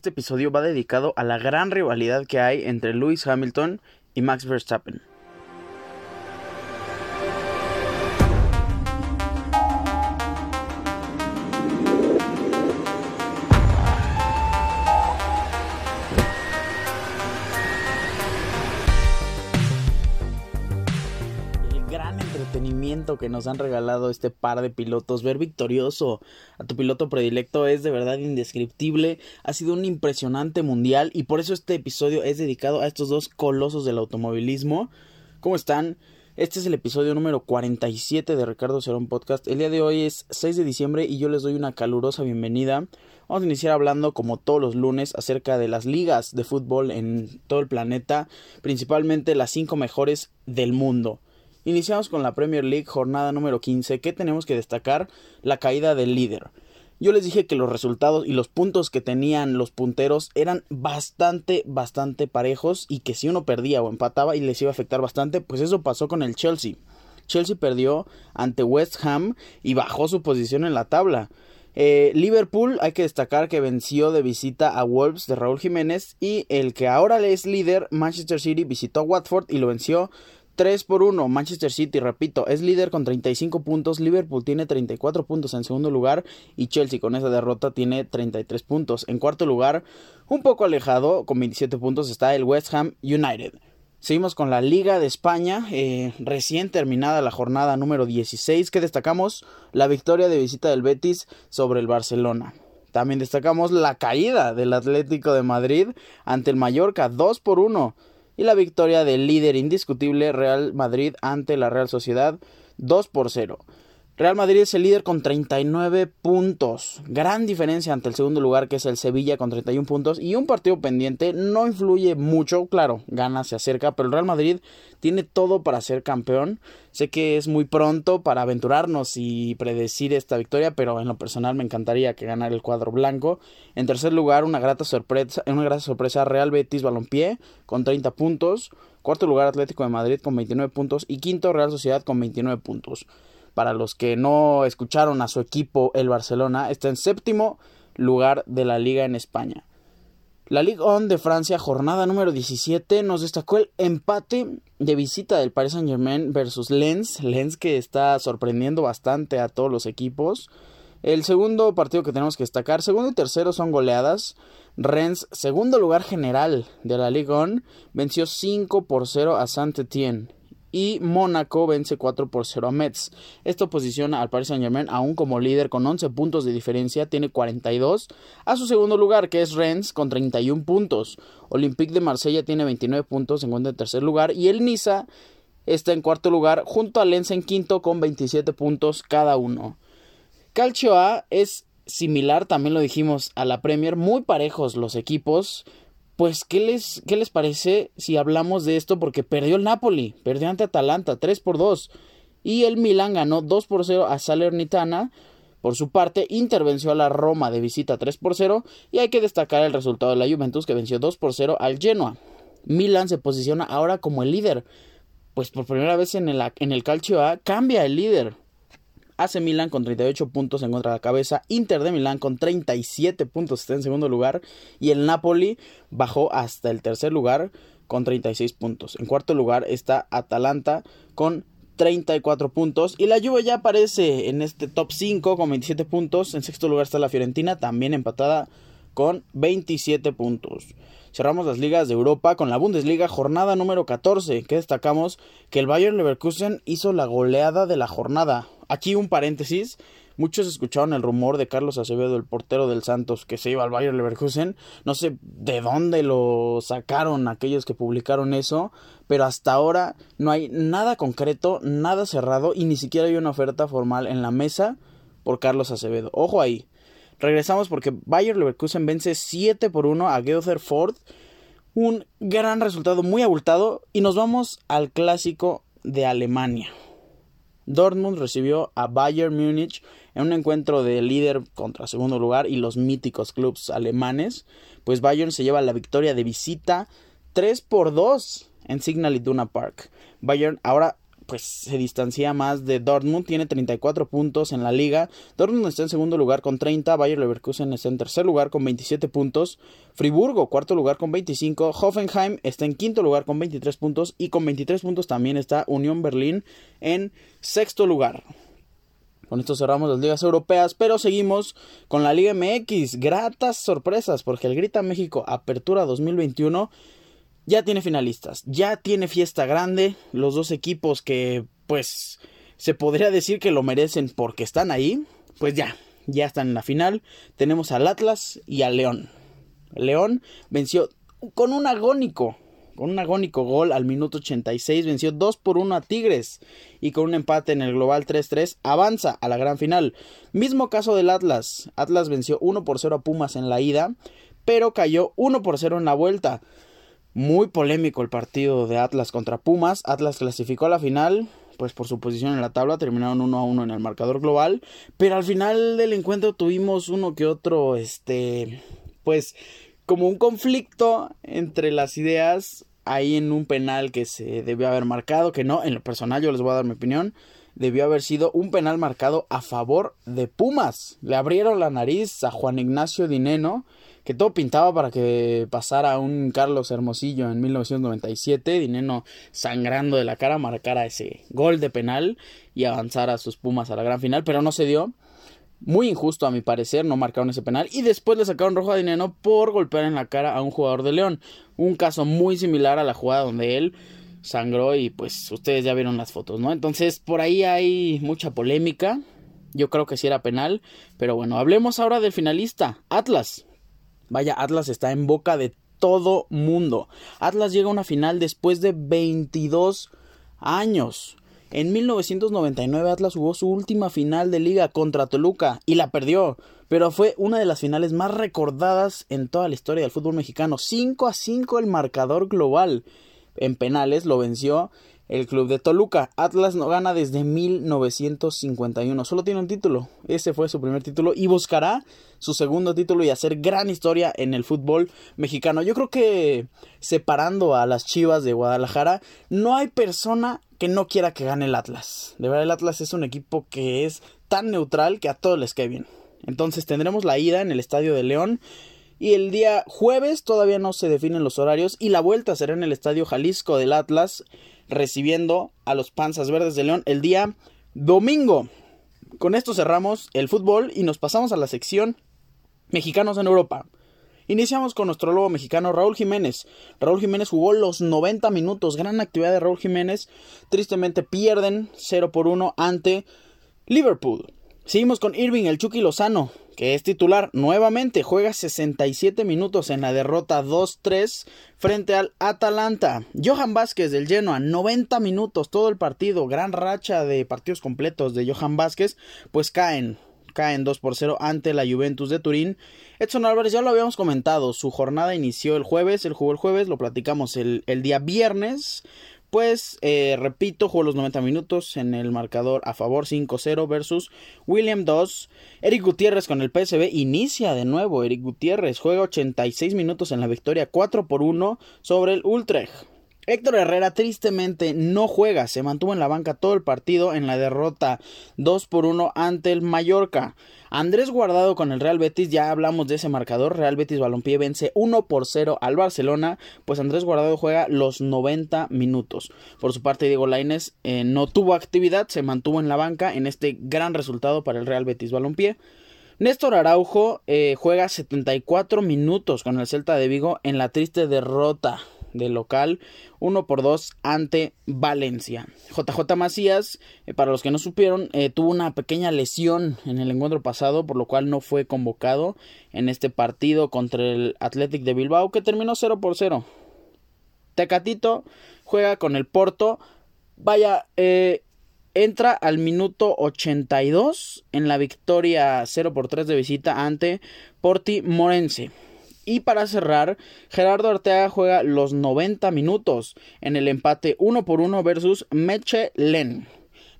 Este episodio va dedicado a la gran rivalidad que hay entre Lewis Hamilton y Max Verstappen. Que nos han regalado este par de pilotos. Ver victorioso a tu piloto predilecto es de verdad indescriptible. Ha sido un impresionante mundial y por eso este episodio es dedicado a estos dos colosos del automovilismo. ¿Cómo están? Este es el episodio número 47 de Ricardo Cerón Podcast. El día de hoy es 6 de diciembre y yo les doy una calurosa bienvenida. Vamos a iniciar hablando como todos los lunes acerca de las ligas de fútbol en todo el planeta, principalmente las 5 mejores del mundo. Iniciamos con la Premier League, jornada número 15. ¿Qué tenemos que destacar? La caída del líder. Yo les dije que los resultados y los puntos que tenían los punteros eran bastante, bastante parejos y que si uno perdía o empataba y les iba a afectar bastante, pues eso pasó con el Chelsea. Chelsea perdió ante West Ham y bajó su posición en la tabla. Eh, Liverpool hay que destacar que venció de visita a Wolves de Raúl Jiménez y el que ahora es líder, Manchester City, visitó a Watford y lo venció 3 por 1. Manchester City, repito, es líder con 35 puntos. Liverpool tiene 34 puntos en segundo lugar. Y Chelsea con esa derrota tiene 33 puntos. En cuarto lugar, un poco alejado, con 27 puntos, está el West Ham United. Seguimos con la Liga de España, eh, recién terminada la jornada número 16, que destacamos la victoria de visita del Betis sobre el Barcelona. También destacamos la caída del Atlético de Madrid ante el Mallorca, 2 por 1 y la victoria del líder indiscutible Real Madrid ante la Real Sociedad 2 por 0. Real Madrid es el líder con 39 puntos. Gran diferencia ante el segundo lugar que es el Sevilla con 31 puntos. Y un partido pendiente no influye mucho. Claro, gana, se acerca. Pero el Real Madrid tiene todo para ser campeón. Sé que es muy pronto para aventurarnos y predecir esta victoria. Pero en lo personal me encantaría que ganara el cuadro blanco. En tercer lugar, una grata sorpresa, una grata sorpresa Real Betis Balompié con 30 puntos. Cuarto lugar Atlético de Madrid con 29 puntos. Y quinto Real Sociedad con 29 puntos para los que no escucharon a su equipo, el Barcelona, está en séptimo lugar de la liga en España. La Ligue 1 de Francia, jornada número 17, nos destacó el empate de visita del Paris Saint Germain versus Lens. Lens que está sorprendiendo bastante a todos los equipos. El segundo partido que tenemos que destacar, segundo y tercero son goleadas. Rennes, segundo lugar general de la Ligue 1, venció 5 por 0 a Saint-Étienne y Mónaco vence 4 por 0 a Metz. Esto posiciona al Paris Saint-Germain aún como líder con 11 puntos de diferencia, tiene 42 a su segundo lugar que es Rennes con 31 puntos. Olympique de Marsella tiene 29 puntos, se encuentra en tercer lugar y el Niza está en cuarto lugar junto al Lens en quinto con 27 puntos cada uno. Calcio A es similar, también lo dijimos, a la Premier, muy parejos los equipos pues, ¿qué les, ¿qué les parece si hablamos de esto? Porque perdió el Napoli, perdió ante Atalanta 3 por 2. Y el Milan ganó 2 por 0 a Salernitana. Por su parte, intervenció a la Roma de visita 3 por 0. Y hay que destacar el resultado de la Juventus que venció 2 por 0 al Genoa. Milan se posiciona ahora como el líder. Pues por primera vez en el, en el Calcio A cambia el líder. AC Milan con 38 puntos en contra de la cabeza, Inter de Milán con 37 puntos está en segundo lugar y el Napoli bajó hasta el tercer lugar con 36 puntos. En cuarto lugar está Atalanta con 34 puntos y la Juve ya aparece en este top 5 con 27 puntos. En sexto lugar está la Fiorentina también empatada con 27 puntos. Cerramos las ligas de Europa con la Bundesliga, jornada número 14, que destacamos que el Bayern Leverkusen hizo la goleada de la jornada. Aquí un paréntesis. Muchos escucharon el rumor de Carlos Acevedo, el portero del Santos, que se iba al Bayern Leverkusen. No sé de dónde lo sacaron aquellos que publicaron eso, pero hasta ahora no hay nada concreto, nada cerrado y ni siquiera hay una oferta formal en la mesa por Carlos Acevedo. Ojo ahí. Regresamos porque Bayer Leverkusen vence 7 por 1 a Geother Ford. Un gran resultado muy abultado. Y nos vamos al clásico de Alemania. Dortmund recibió a Bayern Múnich en un encuentro de líder contra segundo lugar y los míticos clubes alemanes. Pues Bayern se lleva la victoria de visita 3 por 2 en Signal Iduna Park. Bayern ahora pues se distancia más de Dortmund, tiene 34 puntos en la liga. Dortmund está en segundo lugar con 30, Bayer Leverkusen está en tercer lugar con 27 puntos, Friburgo cuarto lugar con 25, Hoffenheim está en quinto lugar con 23 puntos y con 23 puntos también está Unión Berlín en sexto lugar. Con esto cerramos las ligas europeas, pero seguimos con la Liga MX. Gratas sorpresas, porque el Grita México Apertura 2021 ya tiene finalistas, ya tiene fiesta grande. Los dos equipos que, pues, se podría decir que lo merecen porque están ahí, pues ya, ya están en la final. Tenemos al Atlas y al León. León venció con un agónico con un agónico gol al minuto 86 venció 2 por 1 a Tigres y con un empate en el global 3-3 avanza a la gran final. Mismo caso del Atlas. Atlas venció 1 por 0 a Pumas en la ida, pero cayó 1 por 0 en la vuelta. Muy polémico el partido de Atlas contra Pumas. Atlas clasificó a la final, pues por su posición en la tabla terminaron 1 a 1 en el marcador global, pero al final del encuentro tuvimos uno que otro este pues como un conflicto entre las ideas ahí en un penal que se debió haber marcado, que no, en lo personal yo les voy a dar mi opinión, debió haber sido un penal marcado a favor de Pumas. Le abrieron la nariz a Juan Ignacio Dineno, que todo pintaba para que pasara un Carlos Hermosillo en 1997, Dineno sangrando de la cara marcara ese gol de penal y avanzara sus Pumas a la gran final, pero no se dio. Muy injusto a mi parecer, no marcaron ese penal. Y después le sacaron rojo a Dineno por golpear en la cara a un jugador de León. Un caso muy similar a la jugada donde él sangró y pues ustedes ya vieron las fotos, ¿no? Entonces por ahí hay mucha polémica. Yo creo que sí era penal. Pero bueno, hablemos ahora del finalista, Atlas. Vaya, Atlas está en boca de todo mundo. Atlas llega a una final después de 22 años. En 1999 Atlas jugó su última final de liga contra Toluca y la perdió, pero fue una de las finales más recordadas en toda la historia del fútbol mexicano. 5 a 5 el marcador global. En penales lo venció el club de Toluca. Atlas no gana desde 1951. Solo tiene un título. Ese fue su primer título y buscará su segundo título y hacer gran historia en el fútbol mexicano. Yo creo que separando a las Chivas de Guadalajara, no hay persona que no quiera que gane el Atlas. De verdad, el Atlas es un equipo que es tan neutral que a todos les cae bien. Entonces tendremos la ida en el Estadio de León. Y el día jueves todavía no se definen los horarios. Y la vuelta será en el Estadio Jalisco del Atlas. Recibiendo a los Panzas Verdes de León el día domingo. Con esto cerramos el fútbol y nos pasamos a la sección Mexicanos en Europa. Iniciamos con nuestro lobo mexicano Raúl Jiménez. Raúl Jiménez jugó los 90 minutos. Gran actividad de Raúl Jiménez. Tristemente pierden 0 por 1 ante Liverpool. Seguimos con Irving el Chucky Lozano, que es titular nuevamente. Juega 67 minutos en la derrota 2-3 frente al Atalanta. Johan Vázquez del Genoa, 90 minutos todo el partido. Gran racha de partidos completos de Johan Vázquez. Pues caen caen 2 por 0 ante la Juventus de Turín. Edson Álvarez ya lo habíamos comentado, su jornada inició el jueves, él jugó el jueves, lo platicamos el, día viernes. Pues, eh, repito, jugó los 90 minutos en el marcador a favor 5-0 versus William 2. Eric Gutiérrez con el PSB inicia de nuevo. Eric Gutiérrez juega 86 minutos en la victoria 4 por 1 sobre el Utrecht. Héctor Herrera tristemente no juega, se mantuvo en la banca todo el partido en la derrota 2 por 1 ante el Mallorca. Andrés Guardado con el Real Betis, ya hablamos de ese marcador, Real Betis Balompié vence 1 por 0 al Barcelona, pues Andrés Guardado juega los 90 minutos. Por su parte Diego Lainez eh, no tuvo actividad, se mantuvo en la banca en este gran resultado para el Real Betis Balompié. Néstor Araujo eh, juega 74 minutos con el Celta de Vigo en la triste derrota del local 1 por 2 ante Valencia. JJ Macías, eh, para los que no supieron, eh, tuvo una pequeña lesión en el encuentro pasado, por lo cual no fue convocado en este partido contra el Athletic de Bilbao, que terminó 0 por 0. Tecatito juega con el Porto. Vaya, eh, entra al minuto 82 en la victoria 0 por 3 de visita ante Porti Morense. Y para cerrar, Gerardo Arteaga juega los 90 minutos en el empate 1 por 1 versus Meche Len.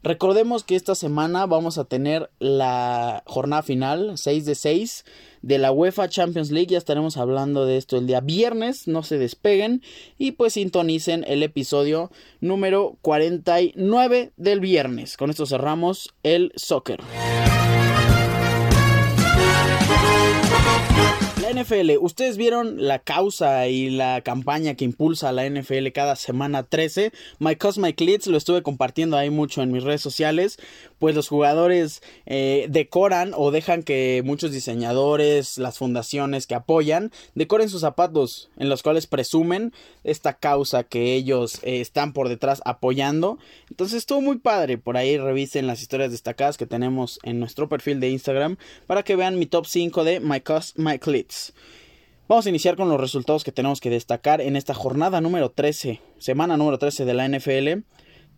Recordemos que esta semana vamos a tener la jornada final 6 de 6 de la UEFA Champions League. Ya estaremos hablando de esto el día viernes. No se despeguen y pues sintonicen el episodio número 49 del viernes. Con esto cerramos el soccer. NFL, ¿ustedes vieron la causa y la campaña que impulsa la NFL cada semana 13? My Cosmic Leads lo estuve compartiendo ahí mucho en mis redes sociales. Pues los jugadores eh, decoran o dejan que muchos diseñadores, las fundaciones que apoyan, decoren sus zapatos en los cuales presumen esta causa que ellos eh, están por detrás apoyando. Entonces estuvo muy padre. Por ahí revisen las historias destacadas que tenemos en nuestro perfil de Instagram para que vean mi top 5 de My Cosmic Leads. Vamos a iniciar con los resultados que tenemos que destacar en esta jornada número 13, semana número 13 de la NFL.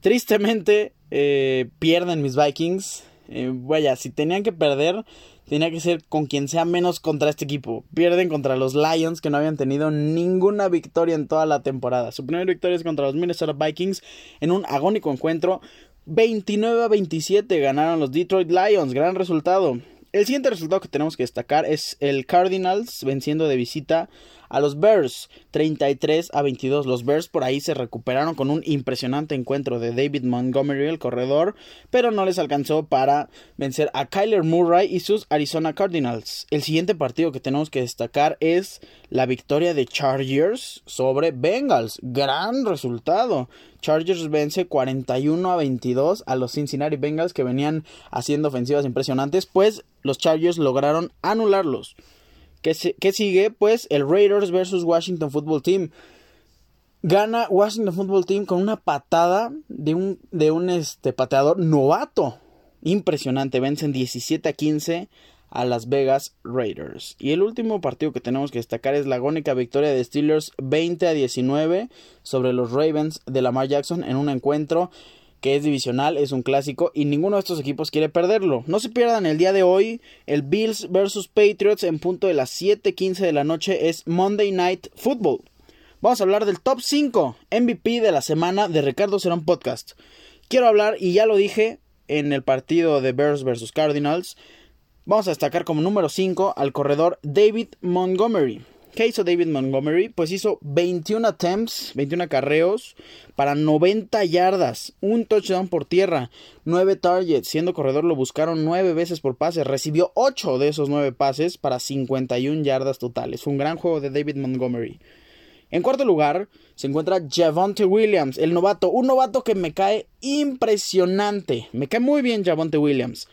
Tristemente eh, pierden mis Vikings. Eh, vaya, si tenían que perder, tenía que ser con quien sea menos contra este equipo. Pierden contra los Lions, que no habían tenido ninguna victoria en toda la temporada. Su primera victoria es contra los Minnesota Vikings en un agónico encuentro. 29 a 27 ganaron los Detroit Lions. Gran resultado. El siguiente resultado que tenemos que destacar es el Cardinals venciendo de visita a los Bears 33 a 22. Los Bears por ahí se recuperaron con un impresionante encuentro de David Montgomery, el corredor, pero no les alcanzó para vencer a Kyler Murray y sus Arizona Cardinals. El siguiente partido que tenemos que destacar es la victoria de Chargers sobre Bengals. Gran resultado. Chargers vence 41 a 22 a los Cincinnati Bengals que venían haciendo ofensivas impresionantes, pues los Chargers lograron anularlos. ¿Qué, sigue? Pues el Raiders versus Washington Football Team. Gana Washington Football Team con una patada de un, de un este, pateador novato. Impresionante. Vencen 17 a 15 a Las Vegas Raiders. Y el último partido que tenemos que destacar es la agónica victoria de Steelers 20 a 19 sobre los Ravens de Lamar Jackson en un encuentro que es divisional, es un clásico y ninguno de estos equipos quiere perderlo. No se pierdan el día de hoy, el Bills versus Patriots en punto de las 7:15 de la noche es Monday Night Football. Vamos a hablar del top 5 MVP de la semana de Ricardo Serón Podcast. Quiero hablar, y ya lo dije en el partido de Bears versus Cardinals, Vamos a destacar como número 5 al corredor David Montgomery. ¿Qué hizo David Montgomery? Pues hizo 21 attempts, 21 carreos para 90 yardas, un touchdown por tierra, 9 targets. Siendo corredor lo buscaron 9 veces por pase, recibió 8 de esos 9 pases para 51 yardas totales. Un gran juego de David Montgomery. En cuarto lugar se encuentra Javonte Williams, el novato, un novato que me cae impresionante. Me cae muy bien Javonte Williams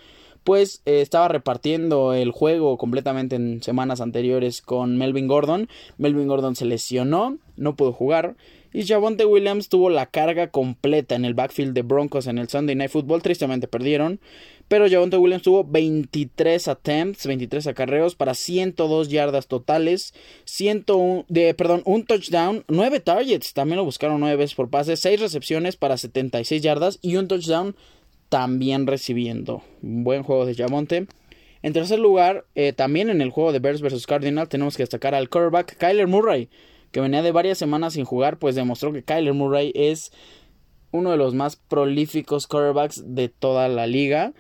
eh, estaba repartiendo el juego completamente en semanas anteriores con Melvin Gordon. Melvin Gordon se lesionó, no pudo jugar. Y Javonte Williams tuvo la carga completa en el backfield de Broncos en el Sunday Night Football. Tristemente perdieron. Pero Javonte Williams tuvo 23 attempts, 23 acarreos para 102 yardas totales, 101, de, perdón, un touchdown, 9 targets, también lo buscaron 9 veces por pase, 6 recepciones para 76 yardas y un touchdown también recibiendo. Buen juego de Jamonte. En tercer lugar, eh, también en el juego de Bears vs Cardinal, tenemos que destacar al quarterback Kyler Murray, que venía de varias semanas sin jugar, pues demostró que Kyler Murray es uno de los más prolíficos quarterbacks de toda la liga.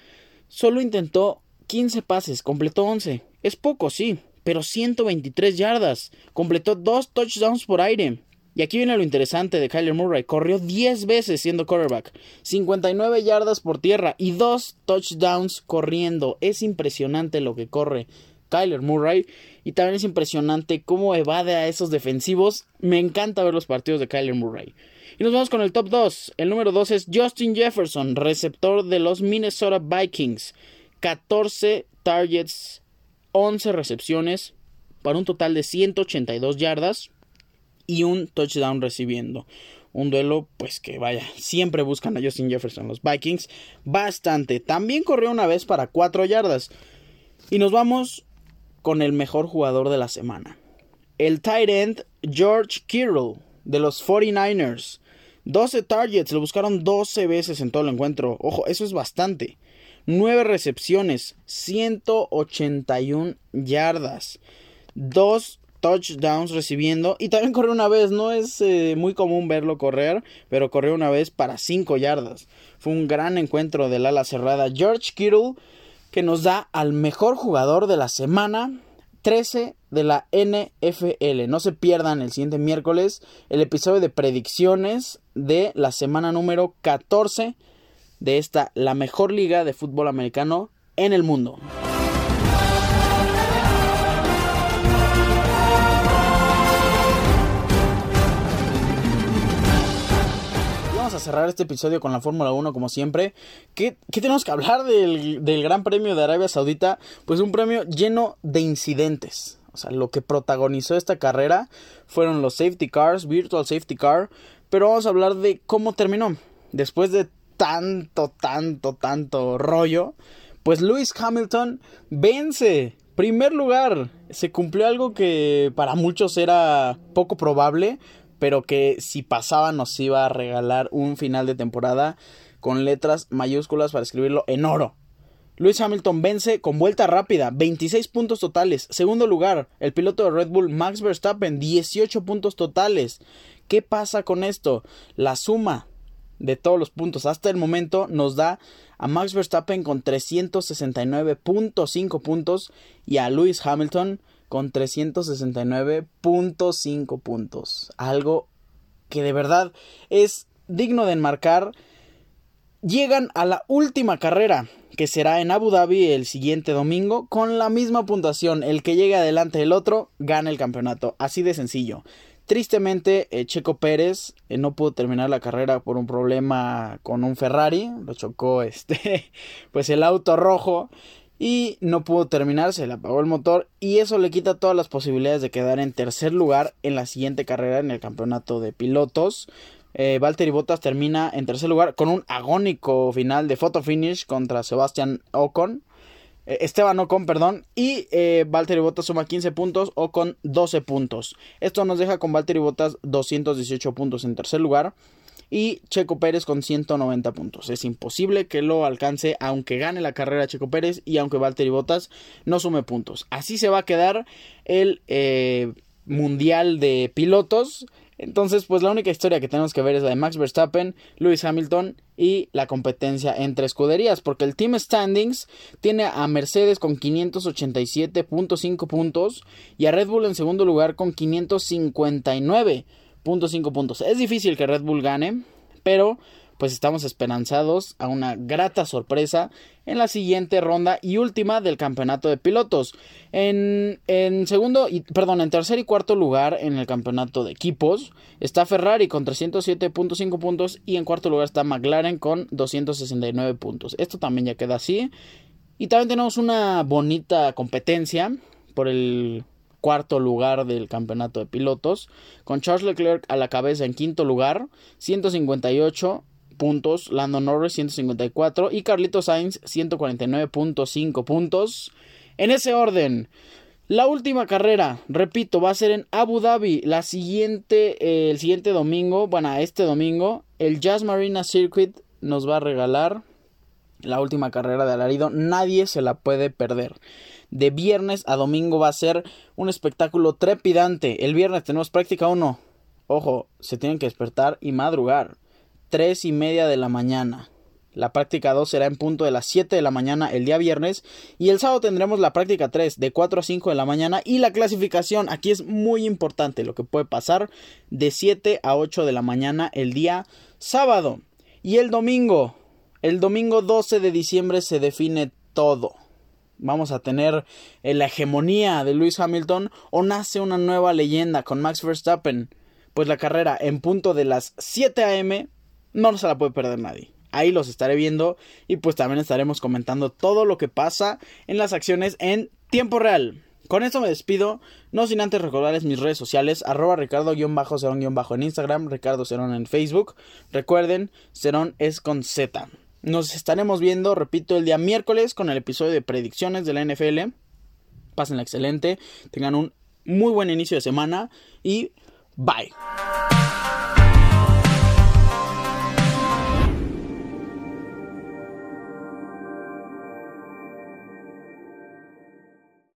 Solo intentó 15 pases, completó 11. Es poco, sí, pero 123 yardas. Completó dos touchdowns por aire. Y aquí viene lo interesante de Kyler Murray. Corrió 10 veces siendo quarterback, 59 yardas por tierra y 2 touchdowns corriendo. Es impresionante lo que corre Kyler Murray. Y también es impresionante cómo evade a esos defensivos. Me encanta ver los partidos de Kyler Murray. Y nos vamos con el top 2. El número 2 es Justin Jefferson, receptor de los Minnesota Vikings. 14 targets, 11 recepciones, para un total de 182 yardas y un touchdown recibiendo. Un duelo, pues que vaya, siempre buscan a Justin Jefferson los Vikings. Bastante. También corrió una vez para 4 yardas. Y nos vamos con el mejor jugador de la semana. El tight end George Kittle de los 49ers. 12 targets, lo buscaron 12 veces en todo el encuentro. Ojo, eso es bastante. 9 recepciones, 181 yardas. 2 touchdowns recibiendo y también corrió una vez, no es eh, muy común verlo correr, pero corrió una vez para 5 yardas. Fue un gran encuentro del ala cerrada George Kittle que nos da al mejor jugador de la semana 13 de la NFL. No se pierdan el siguiente miércoles el episodio de predicciones de la semana número 14 de esta, la mejor liga de fútbol americano en el mundo. Cerrar este episodio con la Fórmula 1 como siempre. ¿Qué, tenemos que hablar del Gran Premio de Arabia Saudita? Pues un premio lleno de incidentes. O sea, lo que protagonizó esta carrera fueron los safety cars, virtual safety car. Pero vamos a hablar de cómo terminó. Después de tanto, tanto, tanto rollo, pues Lewis Hamilton vence. Primer lugar, se cumplió algo que para muchos era poco probable, pero que si pasaba nos iba a regalar un final de temporada con letras mayúsculas para escribirlo en oro. Lewis Hamilton vence con vuelta rápida, 26 puntos totales. Segundo lugar, el piloto de Red Bull Max Verstappen, 18 puntos totales. ¿Qué pasa con esto? La suma de todos los puntos hasta el momento nos da a Max Verstappen con 369.5 puntos y a Lewis Hamilton con 369.5 puntos. Algo que de verdad es digno de enmarcar. Llegan a la última carrera, que será en Abu Dhabi el siguiente domingo, con la misma puntuación. El que llegue adelante del otro gana el campeonato. Así de sencillo. Tristemente, eh, Checo Pérez eh, no pudo terminar la carrera por un problema con un Ferrari, lo chocó este, pues el auto rojo y no pudo terminar, se le apagó el motor y eso le quita todas las posibilidades de quedar en tercer lugar en la siguiente carrera en el campeonato de pilotos. Eh, Valtteri Bottas termina en tercer lugar con un agónico final de photo finish contra Sebastian Ocon. Eh, Esteban Ocon, perdón, y eh, Valtteri Bottas suma 15 puntos, Ocon 12 puntos. Esto nos deja con Valtteri Bottas 218 puntos en tercer lugar y Checo Pérez con 190 puntos. Es imposible que lo alcance aunque gane la carrera Checo Pérez y aunque Valtteri Bottas no sume puntos. Así se va a quedar el eh, Mundial de Pilotos entonces, pues la única historia que tenemos que ver es la de Max Verstappen, Lewis Hamilton y la competencia entre escuderías, porque el Team Standings tiene a Mercedes con 587.5 puntos y a Red Bull en segundo lugar con 559.5 puntos. Es difícil que Red Bull gane, pero pues estamos esperanzados a una grata sorpresa en la siguiente ronda y última del campeonato de pilotos. En, en segundo, y, perdón, en tercer y cuarto lugar en el campeonato de equipos está Ferrari con 307.5 puntos y en cuarto lugar está McLaren con 269 puntos. Esto también ya queda así. Y también tenemos una bonita competencia por el cuarto lugar del campeonato de pilotos, con Charles Leclerc a la cabeza en quinto lugar, 158 puntos, Lando Norris 154 y Carlito Sainz 149.5 puntos. En ese orden, la última carrera, repito, va a ser en Abu Dhabi la siguiente, eh, el siguiente domingo, bueno, este domingo, el Jazz Marina Circuit nos va a regalar la última carrera de alarido, nadie se la puede perder. De viernes a domingo va a ser un espectáculo trepidante. El viernes tenemos práctica 1. Ojo, se tienen que despertar y madrugar. 3 y media de la mañana. La práctica 2 será en punto de las 7 de la mañana el día viernes. Y el sábado tendremos la práctica 3 de 4 a 5 de la mañana. Y la clasificación, aquí es muy importante lo que puede pasar, de 7 a 8 de la mañana el día sábado. Y el domingo, el domingo 12 de diciembre se define todo. Vamos a tener la hegemonía de Lewis Hamilton o nace una nueva leyenda con Max Verstappen. Pues la carrera en punto de las 7 a.m no se la puede perder nadie. Ahí los estaré viendo y pues también estaremos comentando todo lo que pasa en las acciones en tiempo real. Con esto me despido, no sin antes recordarles mis redes sociales, arroba ricardo-cerón- en Instagram, Ricardo Cerón en Facebook. Recuerden, Cerón es con Z. Nos estaremos viendo, repito, el día miércoles con el episodio de predicciones de la NFL. Pásenla excelente, tengan un muy buen inicio de semana y bye.